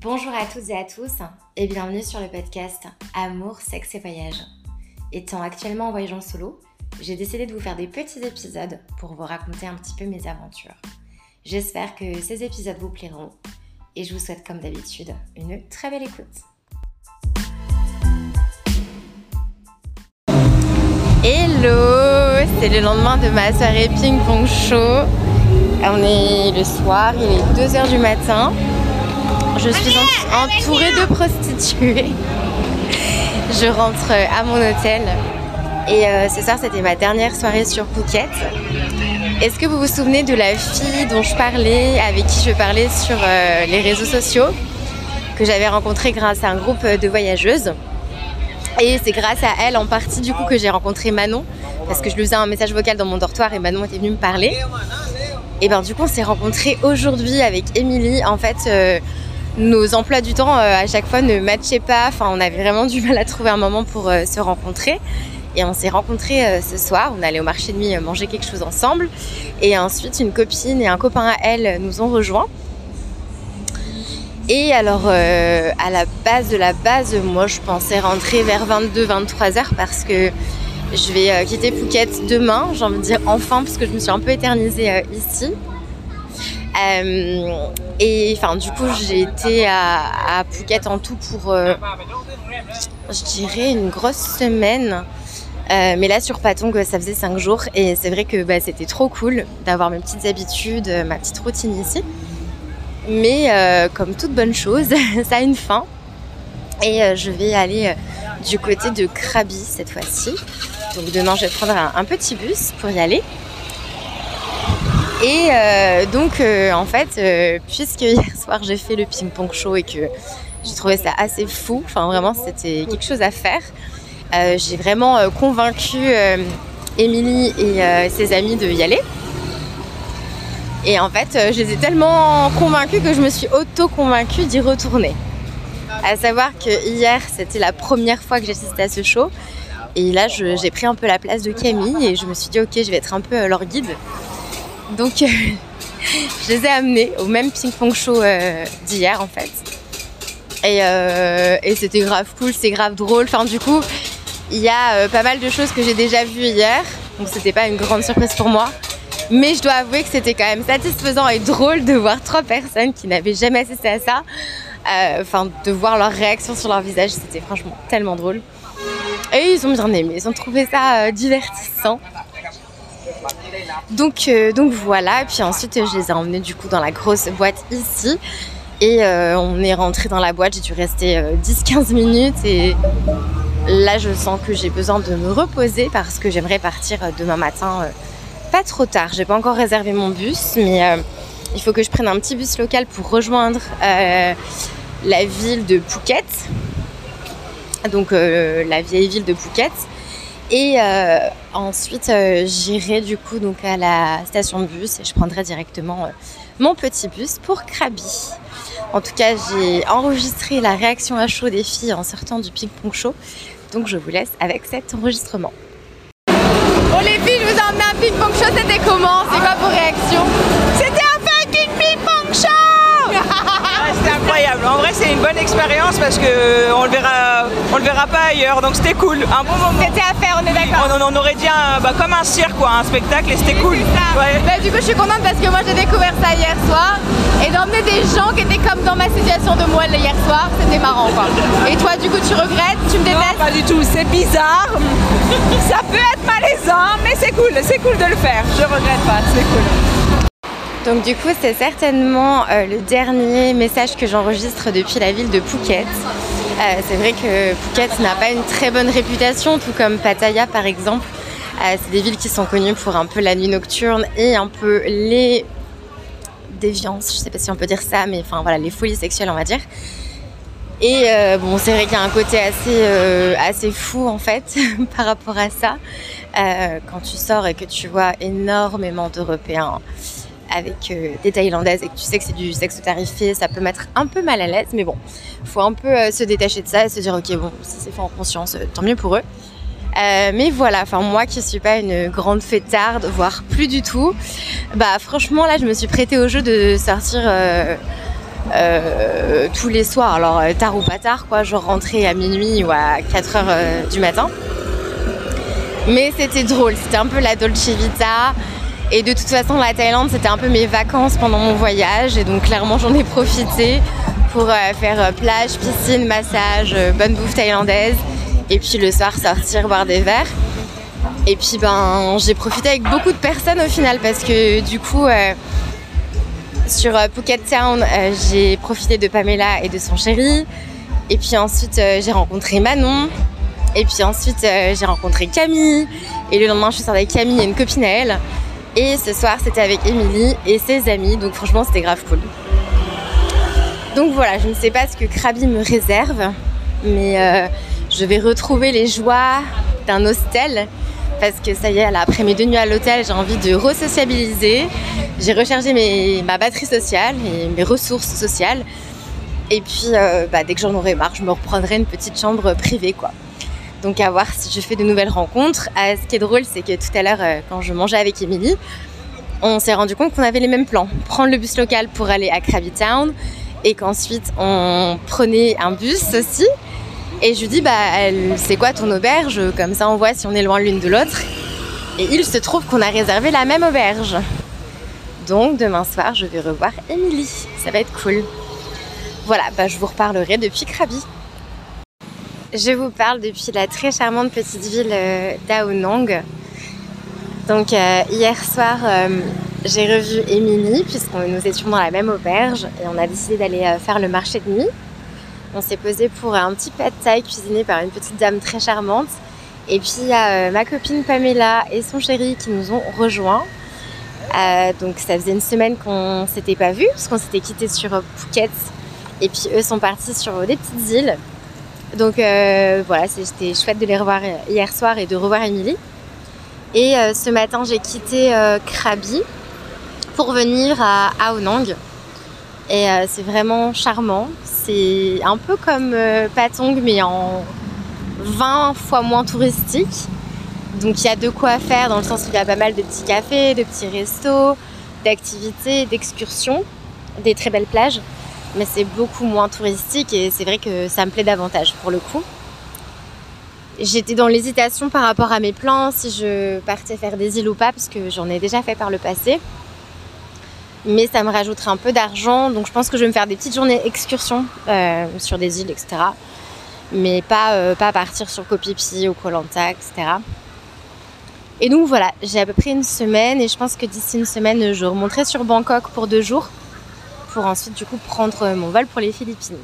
Bonjour à toutes et à tous et bienvenue sur le podcast Amour, sexe et voyage. Étant actuellement en voyage en solo, j'ai décidé de vous faire des petits épisodes pour vous raconter un petit peu mes aventures. J'espère que ces épisodes vous plairont et je vous souhaite comme d'habitude une très belle écoute. Hello, c'est le lendemain de ma soirée ping-pong show. On est le soir, il est 2h du matin. Je suis entourée de prostituées. Je rentre à mon hôtel. Et euh, ce soir, c'était ma dernière soirée sur Phuket. Est-ce que vous vous souvenez de la fille dont je parlais, avec qui je parlais sur euh, les réseaux sociaux, que j'avais rencontrée grâce à un groupe de voyageuses? Et c'est grâce à elle en partie du coup que j'ai rencontré Manon, parce que je lui faisais un message vocal dans mon dortoir et Manon était venue me parler. Et ben du coup on s'est rencontrés aujourd'hui avec Émilie. En fait, euh, nos emplois du temps euh, à chaque fois ne matchaient pas. Enfin, on avait vraiment du mal à trouver un moment pour euh, se rencontrer. Et on s'est rencontrés euh, ce soir. On allait au marché de nuit manger quelque chose ensemble. Et ensuite, une copine et un copain à elle nous ont rejoints. Et alors, à la base de la base, moi, je pensais rentrer vers 22-23 heures parce que je vais quitter Phuket demain. J'ai envie de dire enfin, parce que je me suis un peu éternisée ici. Euh, et enfin, du coup, j'ai été à, Phuket en tout pour, euh, je dirais, une grosse semaine. Euh, mais là, sur Patong, ça faisait 5 jours. Et c'est vrai que bah, c'était trop cool d'avoir mes petites habitudes, ma petite routine ici. Mais comme toute bonne chose, ça a une fin. Et je vais aller du côté de Krabi cette fois-ci. Donc demain, je vais prendre un petit bus pour y aller. Et euh, donc, euh, en fait, euh, puisque hier soir j'ai fait le ping-pong show et que j'ai trouvé ça assez fou, enfin vraiment c'était quelque chose à faire, j'ai vraiment convaincu Émilie et ses amis de y aller. Et en fait, je les ai tellement convaincus que je me suis auto-convaincue d'y retourner. À savoir que hier, c'était la première fois que j'assistais à ce show. Et là, j'ai pris un peu la place de Camille et je me suis dit, ok, je vais être un peu leur guide. Donc, euh, je les ai amenés au même ping-pong show euh, d'hier en fait. Euh, et, c'était grave cool, c'est grave drôle. Enfin, du coup, il y a pas mal de choses que j'ai déjà vues hier. Donc, c'était pas une grande surprise pour moi. Mais je dois avouer que c'était quand même satisfaisant et drôle de voir trois personnes qui n'avaient jamais assisté à ça. Enfin, de voir leur réaction sur leur visage, c'était franchement tellement drôle. Et ils ont bien aimé, ils ont trouvé ça divertissant. Donc, euh, donc voilà, puis ensuite je les ai emmenés du coup dans la grosse boîte ici. Et euh, on est rentré dans la boîte, j'ai dû rester 10-15 euh, minutes et là je sens que j'ai besoin de me reposer parce que j'aimerais partir demain matin pas trop tard. J'ai pas encore réservé mon bus, mais il faut que je prenne un petit bus local pour rejoindre la ville de Phuket. Donc la vieille ville de Phuket. Et euh, ensuite, euh, j'irai du coup donc à la station de bus et je prendrai directement euh, mon petit bus pour Krabi. En tout cas, j'ai enregistré la réaction à chaud des filles en sortant du ping-pong show. Donc je vous laisse avec cet enregistrement. Bon les filles, je vous ai emmené un ping-pong show, c'était comment? C'est quoi vos réactions C'était un fucking ping-pong show c'était incroyable. En vrai, c'est une bonne expérience parce que on le verra, on le verra pas ailleurs. Donc c'était cool. Un bon moment. C'était à faire, on est d'accord. On, aurait dit un, bah, comme un cirque, quoi, un spectacle, et c'était cool. Bah, du coup, je suis contente parce que moi, j'ai découvert ça hier soir et d'emmener des gens qui étaient comme dans ma situation de moi hier soir, c'était marrant, quoi. Et toi, du coup, tu regrettes, tu me détestes? Non, pas du tout. C'est bizarre. ça peut être malaisant, mais c'est cool. C'est cool de le faire. Je regrette pas. C'est cool. Donc du coup c'est certainement euh, le dernier message que j'enregistre depuis la ville de Phuket. Euh, c'est vrai que Phuket n'a pas une très bonne réputation, tout comme Pattaya par exemple. Euh, c'est des villes qui sont connues pour un peu la nuit nocturne et un peu les déviances, je sais pas si on peut dire ça, mais enfin voilà, les folies sexuelles on va dire. Et bon, c'est vrai qu'il y a un côté assez, assez fou en fait par rapport à ça. quand tu sors et que tu vois énormément d'Européens avec euh, des Thaïlandaises et que tu sais que c'est du sexe tarifé, ça peut mettre un peu mal à l'aise, mais bon, faut un peu euh, se détacher de ça et se dire ok bon, si c'est fait en conscience, euh, tant mieux pour eux. mais voilà, enfin moi qui suis pas une grande fêtarde, voire plus du tout, bah franchement là je me suis prêtée au jeu de sortir tous les soirs. Alors tard ou pas tard, quoi, je rentrais à minuit ou à 4 heures du matin. Mais c'était drôle, c'était un peu la Dolce Vita. Et de toute façon, la Thaïlande, c'était un peu mes vacances pendant mon voyage. Et donc, clairement, j'en ai profité pour faire plage, piscine, massage, bonne bouffe thaïlandaise. Et puis le soir, sortir, boire des verres. Et puis ben j'ai profité avec beaucoup de personnes au final parce que du coup euh, sur euh, Phuket Town euh, j'ai profité de Pamela et de son chéri. Et puis ensuite j'ai rencontré Manon. Et puis ensuite j'ai rencontré Camille. Et le lendemain je suis sortie avec Camille et une copine à elle. Et ce soir c'était avec Émilie et ses amis. Donc franchement c'était grave cool. Donc voilà, je ne sais pas ce que Krabi me réserve. Mais je vais retrouver les joies d'un hostel parce que ça y est, après mes deux nuits à l'hôtel, j'ai envie de re-sociabiliser. J'ai rechargé ma batterie sociale et mes ressources sociales. Et puis, euh, bah, dès que j'en aurai marre, je me reprendrai une petite chambre privée, quoi. Donc, à voir si je fais de nouvelles rencontres. Ah, ce qui est drôle, c'est que tout à l'heure, euh, quand je mangeais avec Émilie, on s'est rendu compte qu'on avait les mêmes plans. Prendre le bus local pour aller à Krabi Town et qu'ensuite on prenait un bus aussi et je lui dis, bah, c'est quoi ton auberge? Comme ça, on voit si on est loin l'une de l'autre. Et il se trouve qu'on a réservé la même auberge. Donc, demain soir, je vais revoir Émilie. Ça va être cool. Voilà, bah, je vous reparlerai depuis Krabi. Je vous parle depuis la très charmante petite ville euh, d'Aonang. Donc, euh, hier soir, euh, j'ai revu Émilie, puisque nous étions dans la même auberge, et on a décidé d'aller faire le marché de nuit. On s'est posé pour un petit pad thai cuisiné par une petite dame très charmante. Et puis il y a ma copine Pamela et son chéri qui nous ont rejoints. Donc ça faisait une semaine qu'on s'était pas vu parce qu'on s'était quitté sur Phuket. Et puis eux sont partis sur des petites îles. Donc voilà, c'était chouette de les revoir hier soir et de revoir Emily. Et ce matin, j'ai quitté Krabi pour venir à Aonang. Et c'est vraiment charmant c'est un peu comme euh, Patong, mais en 20 fois moins touristique. Donc il y a de quoi faire dans le sens où il y a pas mal de petits cafés, de petits restos, d'activités, d'excursions, des très belles plages. Mais c'est beaucoup moins touristique et c'est vrai que ça me plaît davantage pour le coup. J'étais dans l'hésitation par rapport à mes plans, si je partais faire des îles ou pas, parce que j'en ai déjà fait par le passé mais ça me rajouterait un peu d'argent. Donc je pense que je vais me faire des petites journées excursions euh, sur des îles, etc. Mais pas, euh, pas partir sur Kopipi ou Kolanta, etc. Et donc voilà, j'ai à peu près une semaine et je pense que d'ici une semaine, je remonterai sur Bangkok pour deux jours ensuite du coup prendre mon vol pour les Philippines.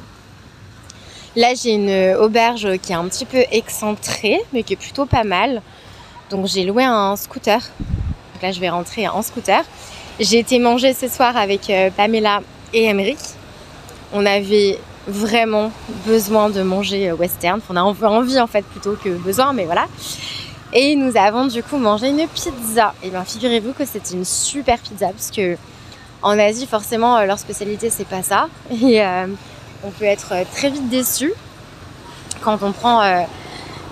Là, j'ai une auberge qui est un petit peu excentrée, mais qui est plutôt pas mal. Donc j'ai loué un scooter. Donc là, je vais rentrer en scooter. J'ai été manger ce soir avec euh, Pamela et Emeric. On avait vraiment besoin de manger euh, western. On a envie en fait plutôt que besoin, mais voilà. Et nous avons du coup mangé une pizza. Et bien figurez-vous que c'était une super pizza parce que en Asie forcément euh, leur spécialité c'est pas ça. Et on peut être très vite déçu quand on prend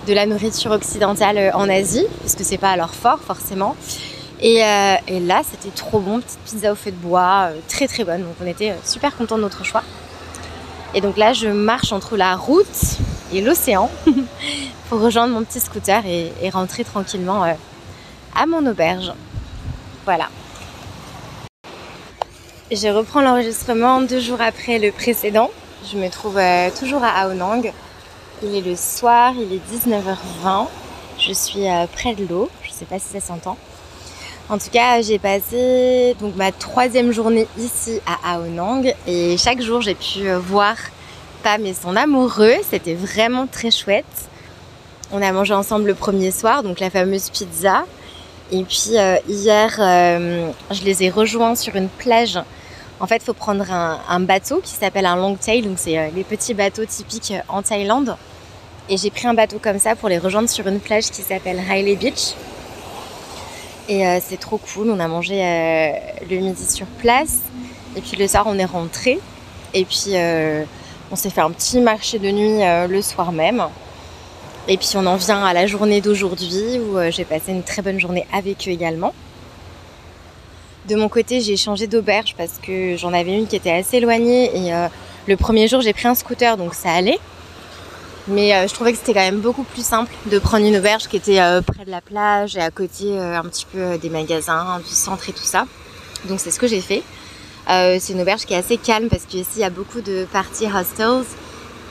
de la nourriture occidentale en Asie, parce que c'est pas à leur fort forcément. Euh, et, là, c'était trop bon, petite pizza au feu de bois, euh, très très bonne. Donc on était euh, super contents de notre choix. Et donc là, je marche entre la route et l'océan pour rejoindre mon petit scooter et rentrer tranquillement à mon auberge. Voilà. Je reprends l'enregistrement deux jours après le précédent. Je me trouve toujours à Aonang. Il est le soir, il est 19h20. Je suis près de l'eau. Je ne sais pas si ça s'entend. En tout cas, j'ai passé ma troisième journée ici à Aonang et chaque jour j'ai pu euh, voir Pam et son amoureux. C'était vraiment très chouette. On a mangé ensemble le premier soir, donc la fameuse pizza. Et puis euh, hier, euh, je les ai rejoints sur une plage. En fait, il faut prendre un, bateau qui s'appelle un long tail, donc c'est les petits bateaux typiques en Thaïlande. Et j'ai pris un bateau comme ça pour les rejoindre sur une plage qui s'appelle Riley Beach. Et euh, c'est trop cool. On a mangé euh, le midi sur place. Et puis le soir, on est rentré. Et puis euh, on s'est fait un petit marché de nuit le soir même. Et puis on en vient à la journée d'aujourd'hui où j'ai passé une très bonne journée avec eux également. De mon côté, j'ai changé d'auberge parce que j'en avais une qui était assez éloignée et euh, le premier jour, j'ai pris un scooter donc ça allait. Mais euh, je trouvais que c'était quand même beaucoup plus simple de prendre une auberge qui était euh, près de la plage et à côté un petit peu des magasins, du centre et tout ça. Donc c'est ce que j'ai fait. c'est une auberge qui est assez calme parce qu'ici il y a beaucoup de parties hostels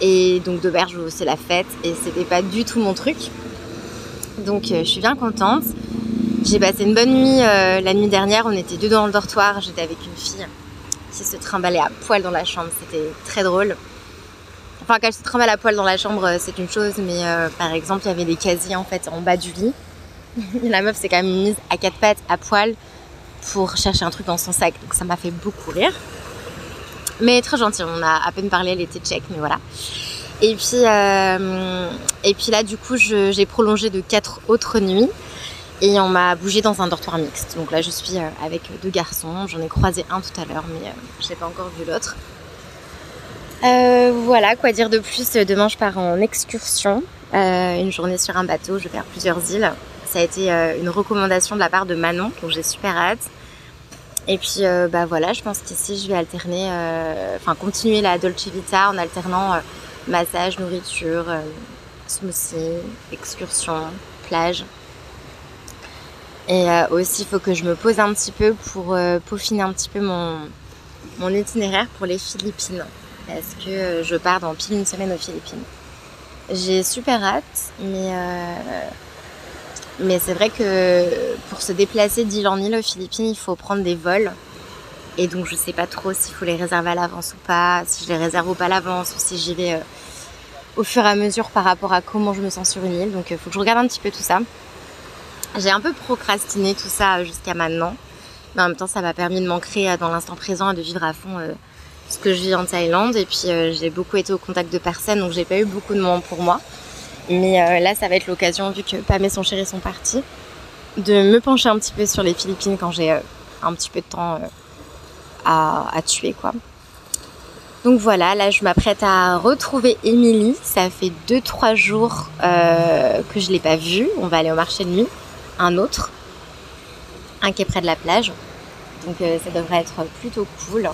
et donc d'auberges où c'est la fête et c'était pas du tout mon truc. Donc je suis bien contente. J'ai passé une bonne nuit euh, la nuit dernière. On était deux dans le dortoir. J'étais avec une fille qui se trimballait à poil dans la chambre. C'était très drôle. Enfin, qu'elle se trimballe à poil dans la chambre, euh, c'est une chose, mais euh, par exemple, il y avait des casiers en fait en bas du lit. la meuf s'est quand même mise à quatre pattes à poil pour chercher un truc dans son sac. Donc ça m'a fait beaucoup rire. Mais très gentil, on a à peine parlé, elle était check, mais voilà. Et puis, et puis là, du coup, j'ai prolongé de quatre autres nuits. Et on m'a bougé dans un dortoir mixte. Donc là, je suis euh, avec deux garçons. J'en ai croisé un tout à l'heure, mais euh, je n'ai pas encore vu l'autre. Euh, voilà, quoi dire de plus Demain, je pars en excursion. une journée sur un bateau. Je vais faire plusieurs îles. Ça a été une recommandation de la part de Manon, donc j'ai super hâte. Et puis, bah voilà, je pense qu'ici, je vais alterner, enfin, continuer la Dolce Vita en alternant massage, nourriture, smoothie, excursion, plage. Et euh, aussi, il faut que je me pose un petit peu pour euh, peaufiner un petit peu mon, mon itinéraire pour les Philippines. Parce que euh, je pars dans pile une semaine aux Philippines. J'ai super hâte, mais, mais c'est vrai que pour se déplacer d'île en île aux Philippines, il faut prendre des vols. Et donc, je sais pas trop s'il faut les réserver à l'avance ou pas, si je les réserve ou pas à l'avance, ou si j'y vais au fur et à mesure par rapport à comment je me sens sur une île. Donc, il faut que je regarde un petit peu tout ça. J'ai un peu procrastiné tout ça jusqu'à maintenant. Mais en même temps, ça m'a permis de m'ancrer euh, dans l'instant présent et de vivre à fond euh, ce que je vis en Thaïlande. Et puis, euh, j'ai beaucoup été au contact de personnes, donc j'ai pas eu beaucoup de moments pour moi. Mais là, ça va être l'occasion, vu que Pam et son chéri sont partis, de me pencher un petit peu sur les Philippines quand j'ai un petit peu de temps à, à, tuer, quoi. Donc voilà, là, je m'apprête à retrouver Émilie. Ça fait 2-3 jours que je l'ai pas vue. On va aller au marché de nuit un autre, un qui est près de la plage. Donc euh, ça devrait être plutôt cool.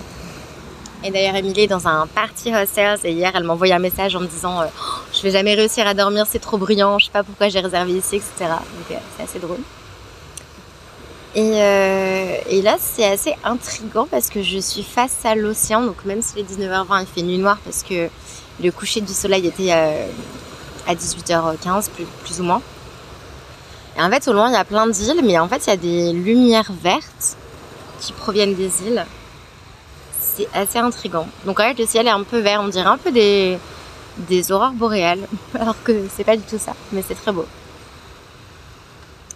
Et d'ailleurs, Emilie est dans un party hostels et hier, elle m'a envoyé un message en me disant euh, Je vais jamais réussir à dormir, c'est trop bruyant, je sais pas pourquoi j'ai réservé ici, etc. Donc euh, c'est assez drôle. Et, là, c'est assez intriguant parce que je suis face à l'océan. Donc même si les 19h20, il fait nuit noire parce que le coucher du soleil était à 18h15, plus ou moins. Et en fait, au loin, il y a plein d'îles, mais en fait, il y a des lumières vertes qui proviennent des îles. C'est assez intrigant. Donc en fait, le ciel est un peu vert, on dirait un peu des, des aurores boréales, alors que c'est pas du tout ça, mais c'est très beau.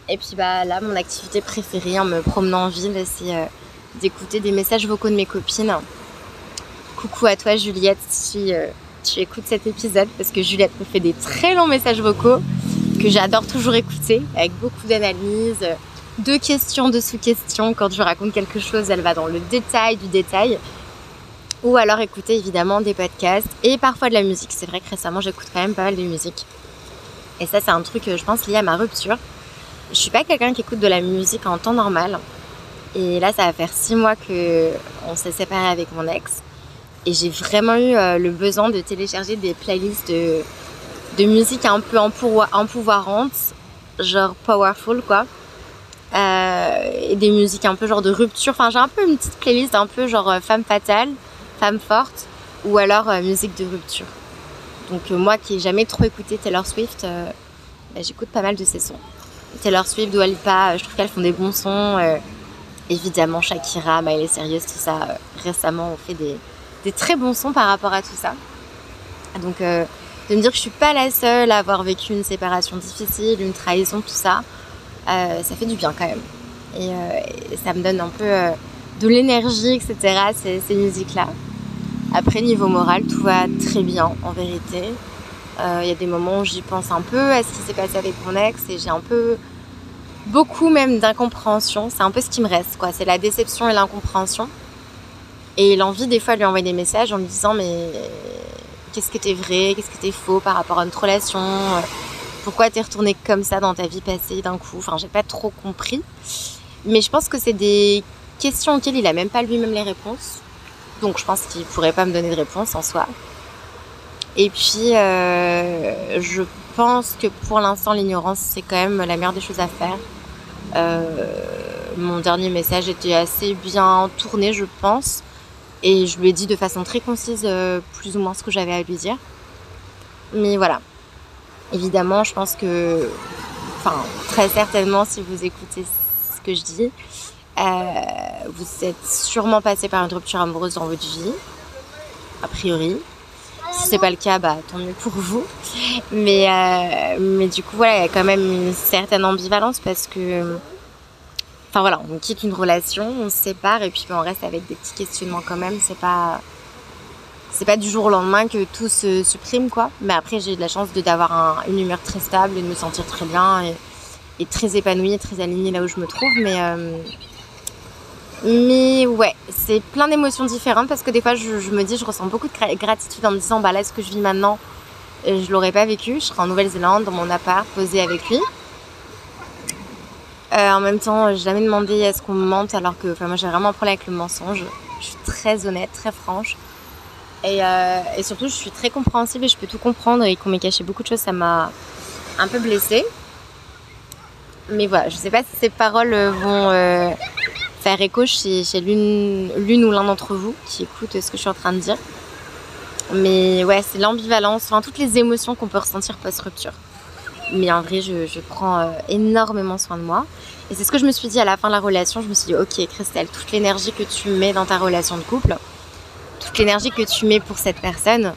Et puis bah là, mon activité préférée en me promenant en ville, c'est euh, d'écouter des messages vocaux de mes copines. Coucou à toi Juliette si euh, tu écoutes cet épisode, parce que Juliette me fait des très longs messages vocaux que j'adore toujours écouter, avec beaucoup d'analyse, de questions, de sous-questions. Quand je raconte quelque chose, elle va dans le détail du détail. Ou alors écouter évidemment des podcasts et parfois de la musique. C'est vrai que récemment j'écoute quand même pas mal de musique. Et ça c'est un truc je pense lié à ma rupture. Je suis pas quelqu'un qui écoute de la musique en temps normal. Et là ça va faire six mois que on s'est séparé avec mon ex. Et j'ai vraiment eu euh, le besoin de télécharger des playlists de de musique un peu empouvoirante, genre powerful quoi. Euh, et des musiques un peu genre de rupture. Enfin, j'ai un peu une petite playlist un peu genre euh, femme fatale, femme forte, ou alors euh, musique de rupture. Donc moi qui n'ai jamais trop écouté Taylor Swift, bah, j'écoute pas mal de ses sons. Taylor Swift, Dua Lipa, je trouve qu'elles font des bons sons. évidemment Shakira, Miley Cyrus, tout ça. récemment, on fait des, très bons sons par rapport à tout ça. Donc de me dire que je suis pas la seule à avoir vécu une séparation difficile, une trahison, tout ça, euh, ça fait du bien quand même. Et, euh, ça me donne un peu euh, de l'énergie, etc. Ces, ces musiques-là. Après, niveau moral, tout va très bien en vérité. Il y a des moments où j'y pense un peu à ce qui s'est passé avec mon ex et j'ai un peu beaucoup même d'incompréhension. C'est un peu ce qui me reste, quoi. C'est la déception et l'incompréhension. Et l'envie des fois de lui envoyer des messages en me disant mais qu'est-ce qui était vrai, qu'est-ce qui était faux par rapport à notre relation, euh, pourquoi t'es retourné comme ça dans ta vie passée d'un coup? Enfin, j'ai pas trop compris. Mais je pense que c'est des questions auxquelles il a même pas lui-même les réponses. Donc je pense qu'il pourrait pas me donner de réponse en soi. Et puis euh, je pense que pour l'instant l'ignorance c'est quand même la meilleure des choses à faire. Euh, mon dernier message était assez bien tourné je pense. Et je lui ai dit de façon très concise euh, plus ou moins ce que j'avais à lui dire. Mais voilà. Évidemment je pense que, enfin très certainement si vous écoutez ce que je dis, vous êtes sûrement passé par une rupture amoureuse dans votre vie, a priori. Si c'est pas le cas, bah tant mieux pour vous. Mais, euh, mais du coup, voilà, il y a quand même une certaine ambivalence parce que. Enfin voilà, on quitte une relation, on se sépare et puis on reste avec des petits questionnements quand même. C'est pas. C'est pas du jour au lendemain que tout se supprime quoi. Mais après, j'ai eu de la chance d'avoir une humeur très stable et de me sentir très bien et, très épanouie, très alignée là où je me trouve. Mais. Euh, mais ouais, c'est plein d'émotions différentes parce que des fois je, me dis, je ressens beaucoup de gratitude en me disant, bah là, ce que je vis maintenant, euh, je l'aurais pas vécu. Je serais en Nouvelle-Zélande, dans mon appart, posée avec lui. Euh, en même temps, j'ai jamais demandé est-ce qu'on me mente alors que moi j'ai vraiment un problème avec le mensonge. Je suis très honnête, très franche. Et, euh, et surtout, je suis très compréhensible et je peux tout comprendre et qu'on m'ait caché beaucoup de choses, ça m'a un peu blessée. Mais voilà, je sais pas si ces paroles vont faire écho chez, l'une ou l'un d'entre vous qui écoute ce que je suis en train de dire. Mais ouais, c'est l'ambivalence, enfin toutes les émotions qu'on peut ressentir post-rupture. Mais en vrai, je, prends euh, énormément soin de moi. Et c'est ce que je me suis dit à la fin de la relation. Je me suis dit, ok Christelle, toute l'énergie que tu mets dans ta relation de couple, toute l'énergie que tu mets pour cette personne,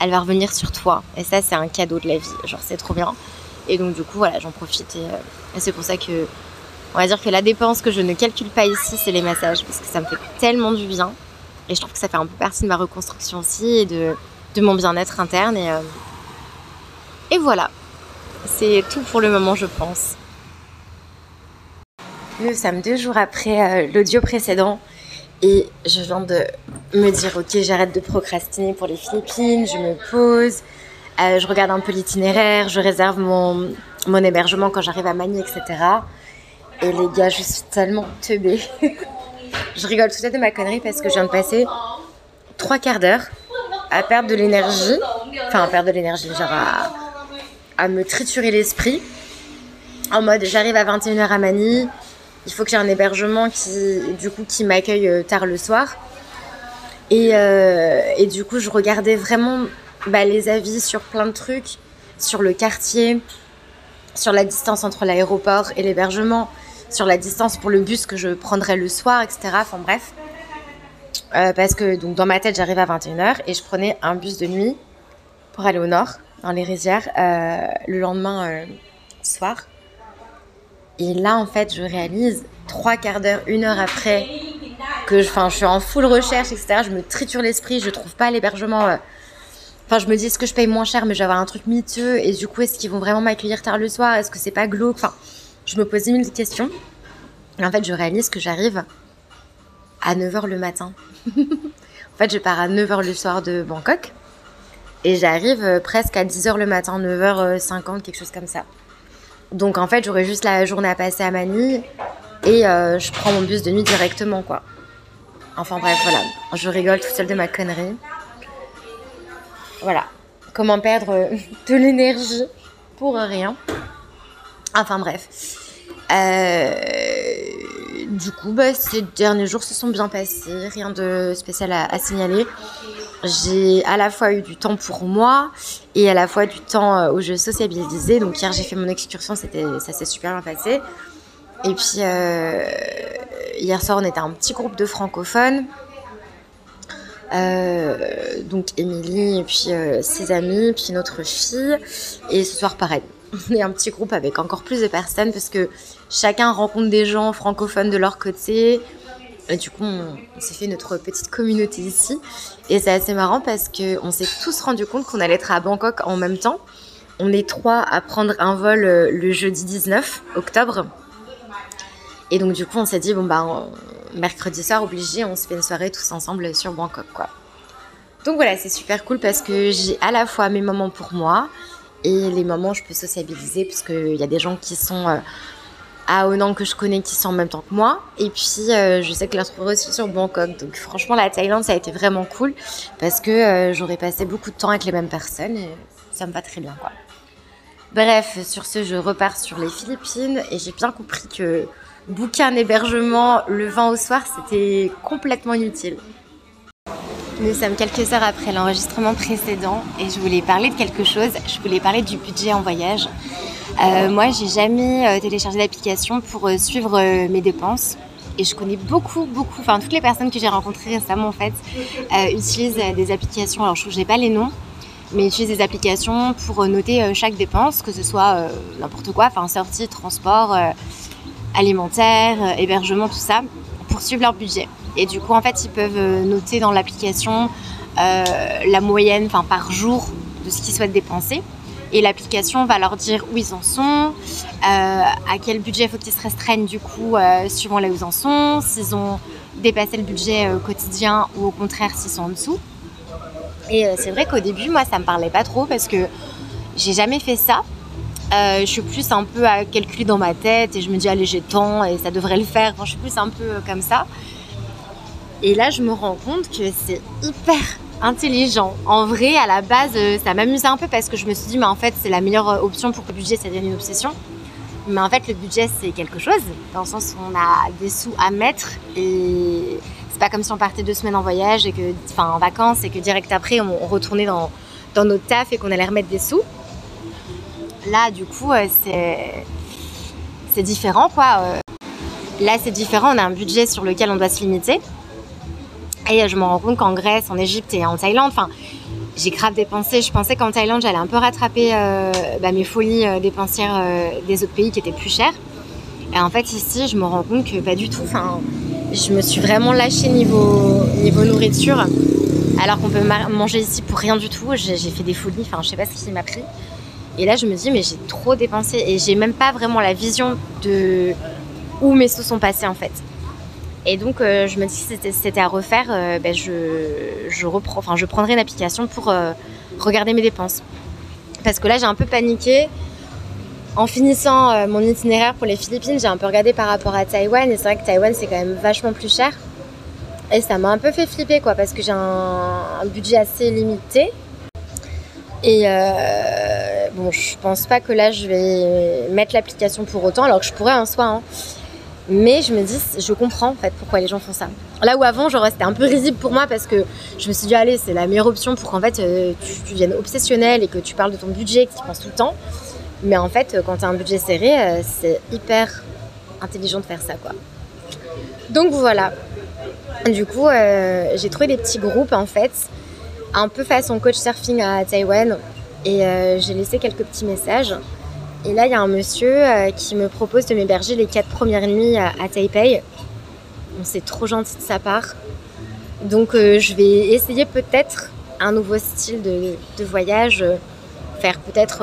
elle va revenir sur toi. Et ça, c'est un cadeau de la vie. Genre, c'est trop bien. Et donc, du coup, voilà, j'en profite. et euh, c'est pour ça que on va dire que la dépense que je ne calcule pas ici, c'est les massages, parce que ça me fait tellement du bien. Et je trouve que ça fait un peu partie de ma reconstruction aussi et de, mon bien-être interne. Et, euh, et voilà, c'est tout pour le moment, je pense. Nous sommes deux jours après euh, l'audio précédent et je viens de me dire ok j'arrête de procrastiner pour les Philippines, je me pose, euh, je regarde un peu l'itinéraire, je réserve mon, mon hébergement quand j'arrive à Manille, etc. Et les gars, je suis tellement teubée. je rigole tout à de ma connerie parce que je viens de passer trois quarts d'heure à perdre de l'énergie. Enfin, à perdre de l'énergie, genre à, me triturer l'esprit. En mode, j'arrive à 21h à Manille. Il faut que j'ai un hébergement qui, du coup, qui m'accueille euh, tard le soir. Et, euh, et, du coup, je regardais vraiment bah, les avis sur plein de trucs, sur le quartier, sur la distance entre l'aéroport et l'hébergement, sur la distance pour le bus que je prendrais le soir, etc. Enfin bref. Euh, parce que donc dans ma tête j'arrive à 21h et je prenais un bus de nuit pour aller au nord, dans les rizières, euh, le lendemain euh, soir. Et là en fait je réalise trois quarts d'heure, une heure après que je, je suis en full recherche, etc. Je me triture l'esprit, je trouve pas l'hébergement. Enfin, je me dis, est-ce que je paye moins cher, mais je vais avoir un truc miteux Et du coup, est-ce qu'ils vont vraiment m'accueillir tard le soir Est-ce que c'est pas glauque Enfin, je me pose mille questions. Et en fait, je réalise que j'arrive à 9h le matin. en fait, je pars à 9h le soir de Bangkok. Et j'arrive euh, presque à 10h le matin, 9h50, quelque chose comme ça. Donc en fait, j'aurai juste la journée à passer à Manille. Et euh, je prends mon bus de nuit directement, quoi. Enfin bref, voilà. Je rigole tout seul de ma connerie. Voilà. Comment perdre euh, de l'énergie pour rien. Enfin bref. Euh, du coup, bah, ces derniers jours se sont bien passés, rien de spécial à, signaler. J'ai à la fois eu du temps pour moi et à la fois du temps euh, où je sociabilisais. Donc hier j'ai fait mon excursion, c'était, ça s'est super bien passé. Et puis euh, hier soir on était un petit groupe de francophones. donc Émilie et puis ses amis, puis notre fille. Et ce soir pareil, on est un petit groupe avec encore plus de personnes parce que chacun rencontre des gens francophones de leur côté. Du coup, on, s'est fait notre petite communauté ici. Et c'est assez marrant parce qu'on s'est tous rendu compte qu'on allait être à Bangkok en même temps. On est trois à prendre un vol euh, le jeudi 19 octobre. Et donc, du coup, on s'est dit, bon, bah, mercredi soir, obligé, on se fait une soirée tous ensemble sur Bangkok. Donc voilà, c'est super cool parce que j'ai à la fois mes moments pour moi, et les moments je peux sociabiliser, parce qu'il y a des gens qui sont euh, à Onang que je connais qui sont en même temps que moi. Et puis, je sais que la trouver aussi sur Bangkok. Donc, franchement, la Thaïlande, ça a été vraiment cool parce que j'aurais passé beaucoup de temps avec les mêmes personnes et ça me va très bien, quoi. Bref, sur ce, je repars sur les Philippines et j'ai bien compris que booker un hébergement le 20 au soir, c'était complètement inutile. Nous sommes quelques heures après l'enregistrement précédent et je voulais parler de quelque chose. Je voulais parler du budget en voyage. Euh, moi, j'ai jamais euh, téléchargé d'application pour euh, suivre mes dépenses. Et je connais beaucoup, beaucoup, enfin toutes les personnes que j'ai rencontrées récemment en fait, utilisent des applications. Alors je ne sais pas les noms, mais utilisent des applications pour noter chaque dépense, que ce soit n'importe quoi, enfin sortie, transport, alimentaire, hébergement, tout ça, pour suivre leur budget. Et du coup, en fait, ils peuvent euh, noter dans l'application euh, la moyenne, enfin par jour, de ce qu'ils souhaitent dépenser. Et l'application va leur dire où ils en sont, euh, à quel budget faut qu'ils se restreignent du coup, suivant là où ils en sont, s'ils ont dépassé le budget quotidien ou au contraire s'ils sont en dessous. Et c'est vrai qu'au début, moi, ça me parlait pas trop parce que j'ai jamais fait ça. je suis plus un peu à calculer dans ma tête et je me dis allez j'ai temps et ça devrait le faire. je suis plus un peu comme ça. Et là, je me rends compte que c'est hyper intelligent. En vrai, à la base, euh, ça m'amusait un peu parce que je me suis dit, mais en fait, c'est la meilleure euh, option pour que le budget, ça devienne une obsession. Mais en fait, le budget, c'est quelque chose, dans le sens où on a des sous à mettre et c'est pas comme si on partait deux semaines en voyage et que, enfin, en vacances et que direct après, on retournait dans, dans notre taf et qu'on allait remettre des sous. Là, du coup, euh, c'est, c'est différent, quoi. Là, c'est différent. On a un budget sur lequel on doit se limiter. Et je me rends compte qu'en Grèce, en Égypte et en Thaïlande, enfin, j'ai grave dépensé. Je pensais qu'en Thaïlande, j'allais un peu rattraper euh, bah, mes folies euh, dépensières euh, des autres pays qui étaient plus chers. Et en fait, ici, je me rends compte que pas du tout. Enfin, je me suis vraiment lâchée niveau, niveau nourriture. Alors qu'on peut manger ici pour rien du tout. J'ai fait des folies. Enfin, je sais pas ce qui m'a pris. Et là, je me dis, mais j'ai trop dépensé. Et j'ai même pas vraiment la vision de où mes sous sont passés, en fait. Et donc, euh, je me dis que c'était à refaire, euh, ben, je, reprends, enfin, je prendrai une application pour euh, regarder mes dépenses. Parce que là, j'ai un peu paniqué. En finissant mon itinéraire pour les Philippines, j'ai un peu regardé par rapport à Taïwan. Et c'est vrai que Taïwan, c'est quand même vachement plus cher. Et ça m'a un peu fait flipper, quoi, parce que j'ai un, budget assez limité. Et bon, je pense pas que là, je vais mettre l'application pour autant, alors que je pourrais en soi. Hein. Mais je me dis, je comprends en fait pourquoi les gens font ça. Là où avant, genre, c'était un peu risible pour moi parce que je me suis dit, allez, c'est la meilleure option pour qu'en fait euh, tu, tu, obsessionnel et que tu parles de ton budget, que tu penses tout le temps. Mais en fait, quand tu as un budget serré, euh, c'est hyper intelligent de faire ça, quoi. Donc voilà. Du coup, euh, j'ai trouvé des petits groupes en fait, un peu façon coach surfing à Taïwan. Et j'ai laissé quelques petits messages. Et là, il y a un monsieur euh, qui me propose de m'héberger les quatre premières nuits à, Taipei. c'est trop gentil de sa part. Donc, euh, je vais essayer peut-être un nouveau style de, voyage, euh, faire peut-être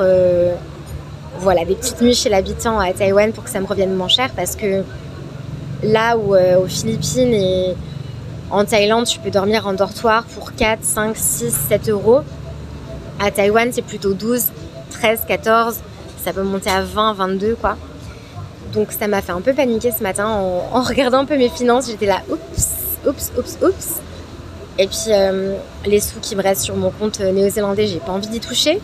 voilà, des petites nuits chez l'habitant à Taïwan pour que ça me revienne moins cher parce que là où aux Philippines et en Thaïlande, tu peux dormir en dortoir pour 4, 5, 6, 7 euros. À Taïwan, c'est plutôt 12, 13, 14 ça peut monter à 20, 22 quoi. Donc ça m'a fait un peu paniquer ce matin en, regardant un peu mes finances. J'étais là, oups, oups, oups, oups. Et puis euh, les sous qui me restent sur mon compte néo-zélandais, j'ai pas envie d'y toucher.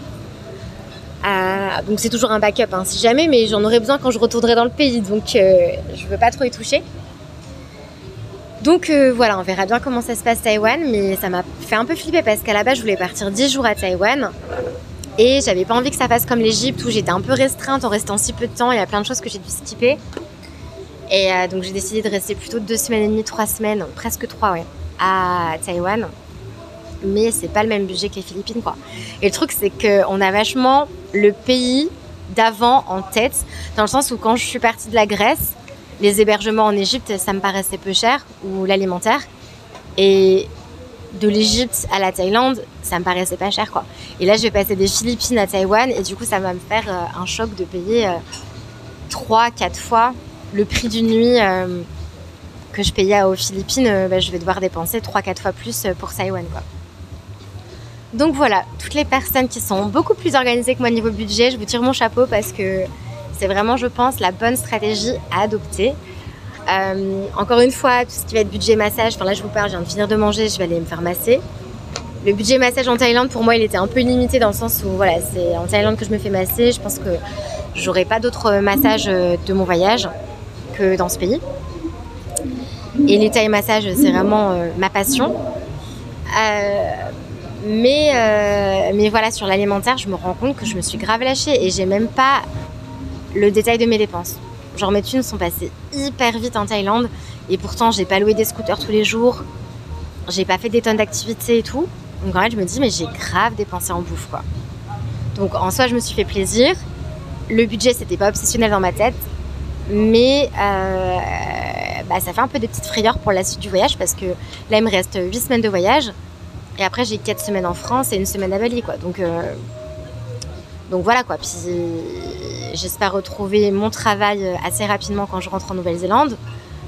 Euh, donc c'est toujours un backup hein, si jamais, mais j'en aurais besoin quand je retournerai dans le pays. Donc euh, je veux pas trop y toucher. Donc voilà, on verra bien comment ça se passe Taïwan, mais ça m'a fait un peu flipper parce qu'à la base je voulais partir 10 jours à Taïwan. Et j'avais pas envie que ça fasse comme l'Egypte où j'étais un peu restreinte en restant si peu de temps. Il y a plein de choses que j'ai dû skipper. Et euh, donc j'ai décidé de rester plutôt deux semaines et demie, trois semaines, presque trois, ouais, à Taïwan. Mais c'est pas le même budget que les Philippines, quoi. Et le truc, c'est qu'on a vachement le pays d'avant en tête, dans le sens où quand je suis partie de la Grèce, les hébergements en Égypte, ça me paraissait peu cher, ou l'alimentaire. Et de l'Égypte à la Thaïlande, ça me paraissait pas cher quoi. Et là, je vais passer des Philippines à Taïwan et du coup, ça va me faire euh, un choc de payer euh, 3 4 fois le prix d'une nuit euh, que je payais aux Philippines, euh, bah, je vais devoir dépenser 3 4 fois plus pour Taïwan quoi. Donc voilà, toutes les personnes qui sont beaucoup plus organisées que moi niveau budget, je vous tire mon chapeau parce que c'est vraiment, je pense, la bonne stratégie à adopter. Euh, encore une fois, tout ce qui va être budget massage, enfin là je vous parle, je viens de finir de manger, je vais aller me faire masser. Le budget massage en Thaïlande, pour moi, il était un peu limité dans le sens où voilà, c'est en Thaïlande que je me fais masser. Je pense que j'aurai pas d'autres massages euh, de mon voyage que dans ce pays. Et les Thai massages, c'est vraiment euh, ma passion. mais, mais voilà, sur l'alimentaire, je me rends compte que je me suis grave lâchée et j'ai même pas le détail de mes dépenses. Genre mes thunes sont passées hyper vite en Thaïlande et pourtant j'ai pas loué des scooters tous les jours, j'ai pas fait des tonnes d'activités et tout. Donc en fait je me dis mais j'ai grave dépensé en bouffe quoi. Donc en soi je me suis fait plaisir. Le budget c'était pas obsessionnel dans ma tête, mais euh, bah, ça fait un peu des petites frayeurs pour la suite du voyage parce que là il me reste 8 semaines de voyage et après j'ai 4 semaines en France et une semaine à Bali quoi. Donc euh, donc voilà quoi. J'espère retrouver mon travail euh, assez rapidement quand je rentre en Nouvelle-Zélande.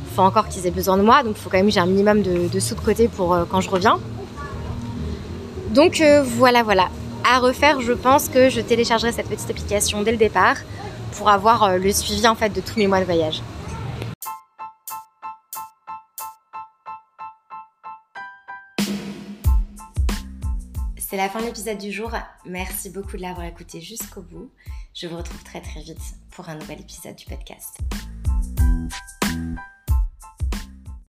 Il faut encore qu'ils aient besoin de moi, donc il faut quand même que j'ai un minimum de, sous de côté pour euh, quand je reviens. Donc euh, voilà, voilà. À refaire, je pense que je téléchargerai cette petite application dès le départ pour avoir le suivi en fait de tous mes mois de voyage. C'est la fin de l'épisode du jour. Merci beaucoup de l'avoir écouté jusqu'au bout. Je vous retrouve très très vite pour un nouvel épisode du podcast.